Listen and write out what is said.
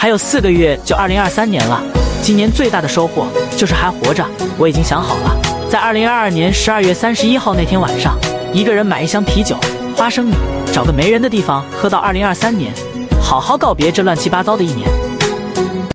还有四个月就二零二三年了。今年最大的收获就是还活着我已经想好了。在二零二二年十二月三十一号那天晚上一个人买一箱啤酒花生米找个没人的地方喝到二零二三年好好告别这乱七八糟的一年。